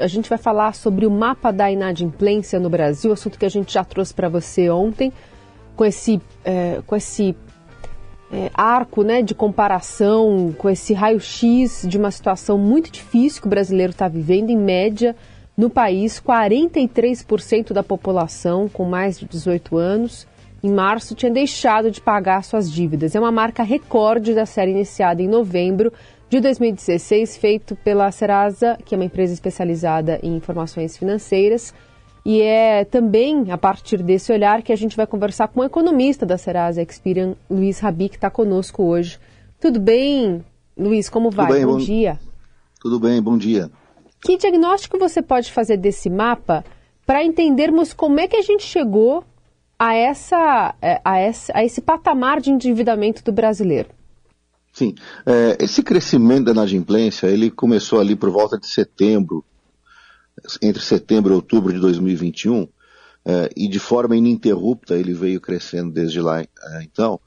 A gente vai falar sobre o mapa da inadimplência no Brasil, assunto que a gente já trouxe para você ontem, com esse, é, com esse é, arco né, de comparação, com esse raio-x de uma situação muito difícil que o brasileiro está vivendo, em média, no país, 43% da população com mais de 18 anos, em março, tinha deixado de pagar suas dívidas. É uma marca recorde da série iniciada em novembro de 2016, feito pela Serasa, que é uma empresa especializada em informações financeiras. E é também a partir desse olhar que a gente vai conversar com o economista da Serasa Experian, Luiz Rabi, que está conosco hoje. Tudo bem, Luiz? Como vai? Bem, bom, bom dia. Tudo bem, bom dia. Que diagnóstico você pode fazer desse mapa para entendermos como é que a gente chegou a, essa, é, a, essa, a esse patamar de endividamento do brasileiro? Sim, é, esse crescimento da inadimplência, ele começou ali por volta de setembro, entre setembro e outubro de 2021, é, e de forma ininterrupta ele veio crescendo desde lá. É, então,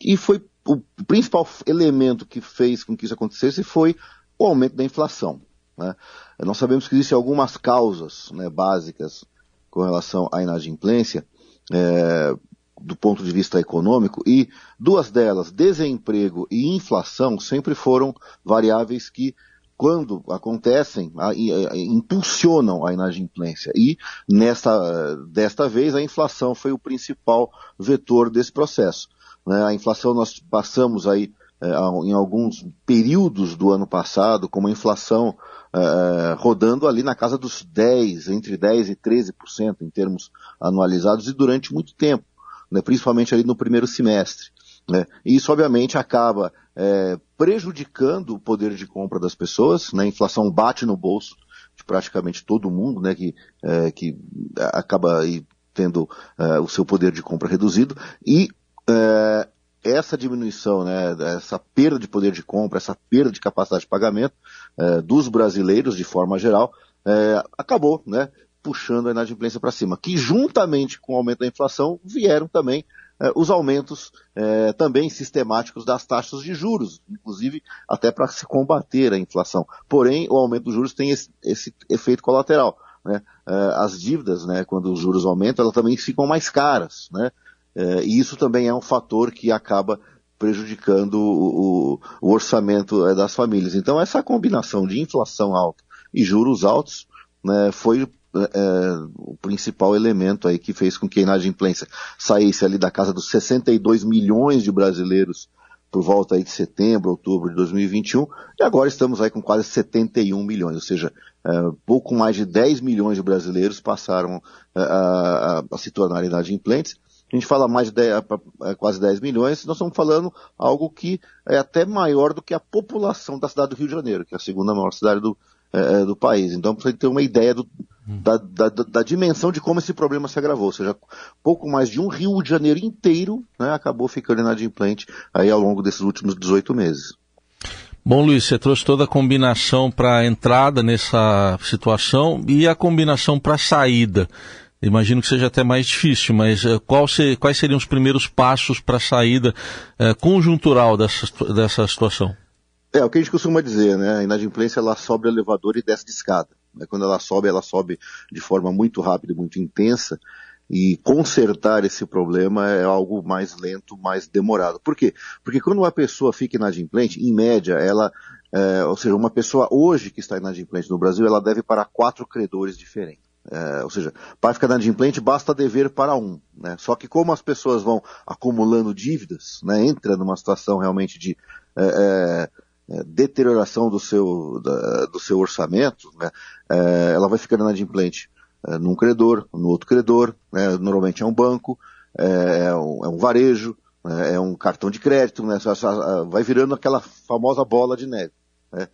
e foi o principal elemento que fez com que isso acontecesse foi o aumento da inflação. Né? Nós sabemos que existem algumas causas né, básicas com relação à inadimplência, é, do ponto de vista econômico e duas delas, desemprego e inflação, sempre foram variáveis que quando acontecem, a, a, a, impulsionam a inadimplência. E nesta, desta vez a inflação foi o principal vetor desse processo. Né? A inflação nós passamos aí é, em alguns períodos do ano passado com uma inflação é, rodando ali na casa dos 10, entre 10 e 13% em termos anualizados e durante muito tempo né, principalmente ali no primeiro semestre. Né? E isso, obviamente, acaba é, prejudicando o poder de compra das pessoas, né? a inflação bate no bolso de praticamente todo mundo, né? que, é, que acaba aí tendo é, o seu poder de compra reduzido, e é, essa diminuição, né, essa perda de poder de compra, essa perda de capacidade de pagamento é, dos brasileiros, de forma geral, é, acabou né, puxando a inadimplência para cima, que juntamente com o aumento da inflação vieram também eh, os aumentos eh, também sistemáticos das taxas de juros, inclusive até para se combater a inflação. Porém, o aumento dos juros tem esse, esse efeito colateral. Né? Eh, as dívidas, né, quando os juros aumentam, elas também ficam mais caras. Né? E isso também é um fator que acaba prejudicando o, o, orçamento das famílias. Então, essa combinação de inflação alta e juros altos né, foi é, é, o principal elemento aí que fez com que a inadimplência saísse ali da casa dos 62 milhões de brasileiros por volta aí de setembro, outubro de 2021, e agora estamos aí com quase 71 milhões, ou seja, é, pouco mais de 10 milhões de brasileiros passaram é, a, a, a se tornar inadimplentes. A gente fala mais de 10, quase 10 milhões, nós estamos falando algo que é até maior do que a população da cidade do Rio de Janeiro, que é a segunda maior cidade do, é, do país. Então, para você ter uma ideia do, da, da, da, dimensão de como esse problema se agravou. Ou seja, pouco mais de um Rio de Janeiro inteiro né, acabou ficando inadimplente aí ao longo desses últimos 18 meses. Bom, Luiz, você trouxe toda a combinação para a entrada nessa situação e a combinação para a saída. Imagino que seja até mais difícil, mas uh, qual se, quais seriam os primeiros passos para a saída uh, conjuntural dessa, dessa situação? É, o que a gente costuma dizer, né? A inadimplência ela sobe o elevador e desce de escada. Né? Quando ela sobe, ela sobe de forma muito rápida, muito intensa, e consertar esse problema é algo mais lento, mais demorado. Por quê? Porque quando uma pessoa fica inadimplente, em média, ela, é, ou seja, uma pessoa hoje que está inadimplente no Brasil, ela deve para quatro credores diferentes. É, ou seja, para ficar inadimplente basta dever para um. Né? Só que como as pessoas vão acumulando dívidas, né, entra numa situação realmente de é, é deterioração do seu, da, do seu orçamento, né, é, ela vai ficando inadimplente é, num credor, no outro credor, né, normalmente é um banco, é, é, um, é um, varejo, né, é um cartão de crédito, né, vai virando aquela famosa bola de neve. Né.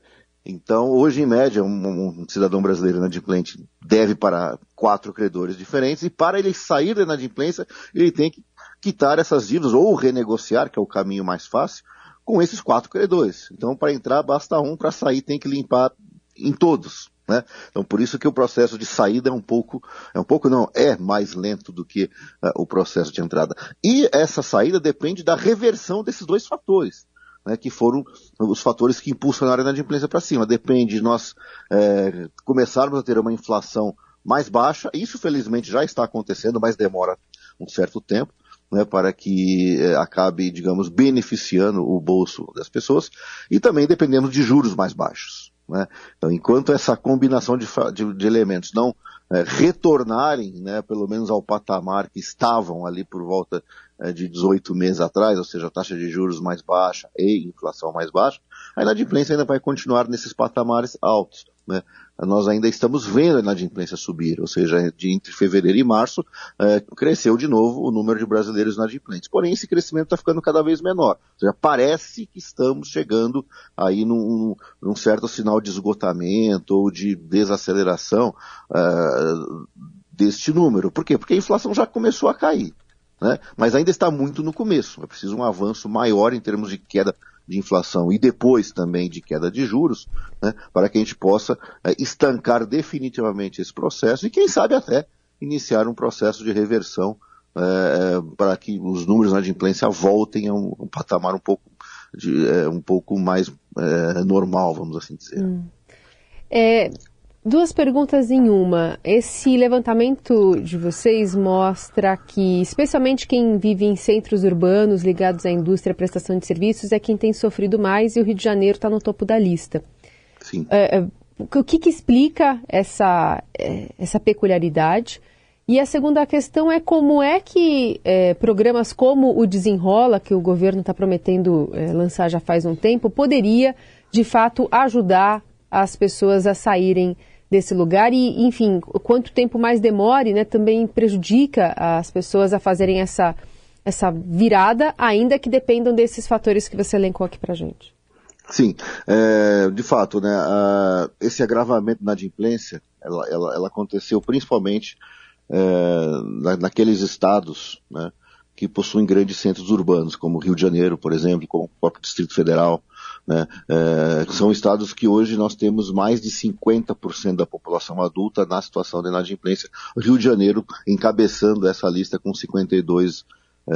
Então, hoje, em média, um, um, cidadão brasileiro inadimplente deve para quatro credores diferentes e para ele sair da inadimplência, ele tem que quitar essas dívidas ou renegociar, que é o caminho mais fácil, com esses quatro credores. Então, para entrar, basta um, para sair, tem que limpar em todos. Né? Então, por isso que o processo de saída é um pouco, é um pouco não, é mais lento do que uh, o processo de entrada. E essa saída depende da reversão desses dois fatores. né, que foram os fatores que impulsionaram a inadimplência para cima. Depende de nós é, começarmos a ter uma inflação mais baixa, isso felizmente já está acontecendo, mas demora um certo tempo, né, para que é, acabe, digamos, beneficiando o bolso das pessoas, e também dependemos de juros mais baixos. Né? Então, enquanto essa combinação de, de, de elementos não é, retornarem, né, pelo menos ao patamar que estavam ali por volta é, de 18 meses atrás, ou seja, taxa de juros mais baixa e inflação mais baixa, a inadimplência ainda vai continuar nesses patamares altos. Né? Nós ainda estamos vendo a inadimplência subir, ou seja, de entre fevereiro e março é, cresceu de novo o número de brasileiros inadimplentes. Porém, esse crescimento está ficando cada vez menor. Ou seja, parece que estamos chegando aí num, num certo sinal de esgotamento ou de desaceleração é, deste número. Por quê? Porque a inflação já começou a cair. Né? Mas ainda está muito no começo. É preciso um avanço maior em termos de queda de inflação e depois também de queda de juros, né, para que a gente possa é, estancar definitivamente esse processo e, quem sabe, até iniciar um processo de reversão é, para que os números na adimplência voltem a um, um patamar um pouco, de, é, um pouco mais normal, vamos assim dizer. Hum. Duas perguntas em uma. Esse levantamento de vocês mostra que, especialmente quem vive em centros urbanos ligados à indústria e prestação de serviços, é quem tem sofrido mais e o Rio de Janeiro está no topo da lista. Sim. É, é o que, que explica essa, é, essa peculiaridade? E a segunda questão é como é que é, programas como o Desenrola, que o governo está prometendo é, lançar já faz um tempo, poderia, de fato, ajudar as pessoas a saírem desse lugar e, enfim, quanto tempo mais demore, né, também prejudica as pessoas a fazerem essa, essa virada, ainda que dependam desses fatores que você elencou aqui para gente. Sim, é, de fato, né, a, esse agravamento na adimplência, ela, ela, ela aconteceu principalmente é, na, naqueles estados, né, que possuem grandes centros urbanos, como Rio de Janeiro, por exemplo, como o próprio Distrito Federal, né? É, são estados que hoje nós temos mais de 50% da população adulta na situação de inadimplência. Rio de Janeiro encabeçando essa lista com 52, é,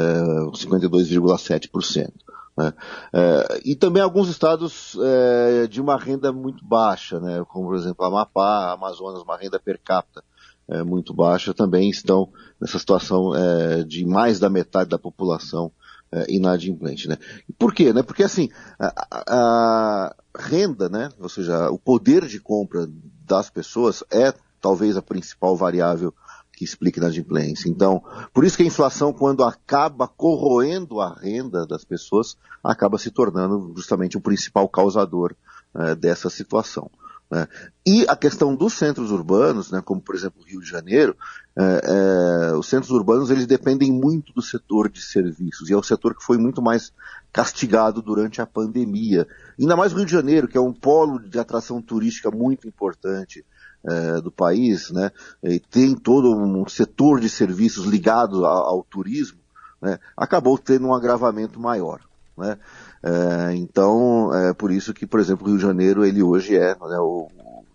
52,7%. Né? É, e também alguns estados é, de uma renda muito baixa, né? como por exemplo Amapá, Amazonas, uma renda per capita é, muito baixa, também estão nessa situação é, de mais da metade da população é, inadimplente, né? Por quê? Né? Porque assim, a, a, renda, né? Ou seja, o poder de compra das pessoas é talvez a principal variável que explica inadimplência. Então, por isso que a inflação, quando acaba corroendo a renda das pessoas, acaba se tornando justamente o principal causador é, dessa situação. Né? E a questão dos centros urbanos, né, como por exemplo o Rio de Janeiro, é, é, os centros urbanos eles dependem muito do setor de serviços e é o setor que foi muito mais castigado durante a pandemia. Ainda mais o Rio de Janeiro, que é um polo de atração turística muito importante é, do país, né, e tem todo um setor de serviços ligado ao, ao turismo, né, acabou tendo um agravamento maior. Né? É, então, é por isso que, por exemplo, o Rio de Janeiro, ele hoje é, né, o,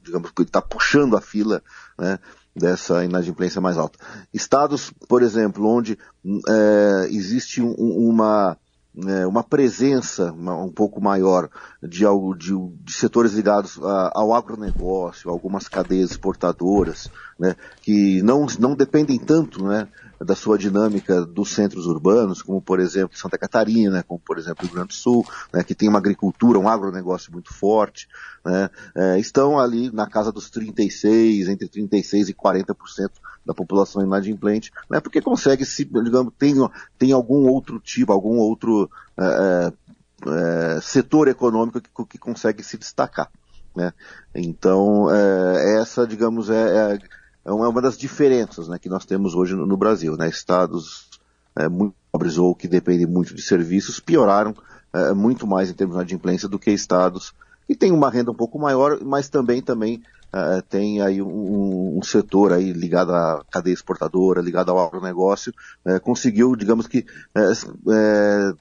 digamos, ele está puxando a fila né, dessa inadimplência mais alta. Estados, por exemplo, onde é, existe um, uma, é, uma presença um pouco maior de, de, de setores ligados a, ao agronegócio, algumas cadeias exportadoras, né, que não, não dependem tanto né, da sua dinâmica dos centros urbanos, como por exemplo Santa Catarina, como por exemplo Rio Grande do Sul, né, que tem uma agricultura, um agronegócio muito forte, né, é, estão ali na casa dos 36, entre 36 e 40% da população inadimplente, né, porque consegue se, digamos, tem, tem algum outro tipo, algum outro é, é, setor econômico que, que consegue se destacar. Né? Então, é, essa, digamos, é, é é uma das diferenças né, que nós temos hoje no, no Brasil. Né? Estados é, muito pobres ou que dependem muito de serviços pioraram é, muito mais em termos de adimplência do que estados que têm uma renda um pouco maior, mas também também é, tem aí um, um, setor aí ligado à cadeia exportadora, ligado ao agronegócio, é, conseguiu, digamos que, é, é,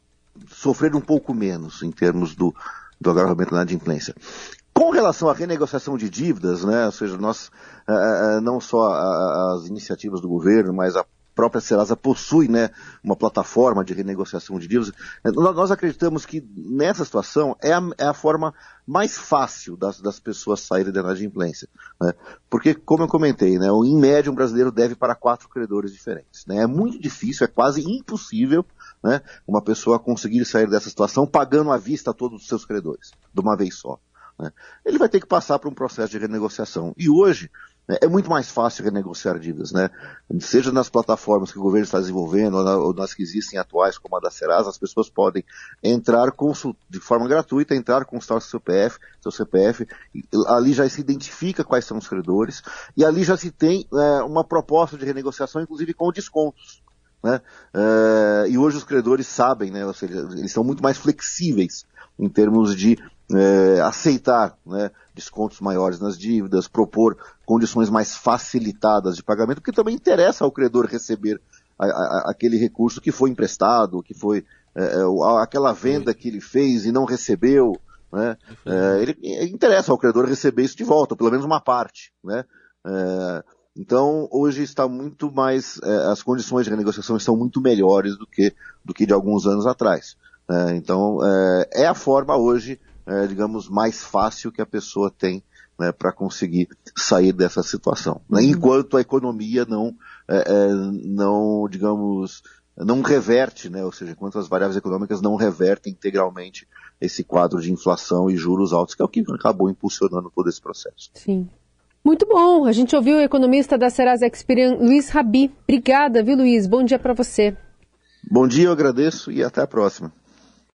sofrer um pouco menos em termos do, do agravamento da adimplência. Com relação à renegociação de dívidas, né, ou seja, nós, uh, não só as iniciativas do governo, mas a própria Serasa possui né, uma plataforma de renegociação de dívidas. Nós acreditamos que nessa situação é a, é a forma mais fácil das, das pessoas saírem da inadimplência. Né? Porque, como eu comentei, né, em média um brasileiro deve para quatro credores diferentes. Né? É muito difícil, é quase impossível né, uma pessoa conseguir sair dessa situação pagando à vista todos os seus credores, de uma vez só. Né? Ele vai ter que passar por um processo de renegociação. E hoje, né, é muito mais fácil renegociar dívidas, né? Seja nas plataformas que o governo está desenvolvendo, ou nas que existem atuais, como a da Serasa, as pessoas podem entrar de forma gratuita, entrar, consultar o seu CPF, seu CPF, ali já se identifica quais são os credores, e ali já se tem é, uma proposta de renegociação, inclusive com descontos. Né? É, e hoje os credores sabem, né? ou seja, eles são muito mais flexíveis em termos de é, aceitar né, descontos maiores nas dívidas, propor condições mais facilitadas de pagamento, porque também interessa ao credor receber a, a, aquele recurso que foi emprestado, que foi é, é aquela venda que ele fez e não recebeu. Né? É, ele, interessa ao credor receber isso de volta, ou pelo menos uma parte. Né? É, então, hoje está muito mais, é, as condições de renegociação estão muito melhores do que, do que de alguns anos atrás. É, então, é, é, a forma hoje, é, digamos, mais fácil que a pessoa tem né, para conseguir sair dessa situação. Né? Uhum. Enquanto a economia não, é, é, não, digamos, não reverte, né? ou seja, enquanto as variáveis econômicas não revertem integralmente esse quadro de inflação e juros altos, que é o que acabou impulsionando todo esse processo. Sim. Muito bom. A gente ouviu o economista da Serasa Experian, Luiz Rabi. Obrigada, viu, Luiz? Bom dia para você. Bom dia, eu agradeço e até a próxima.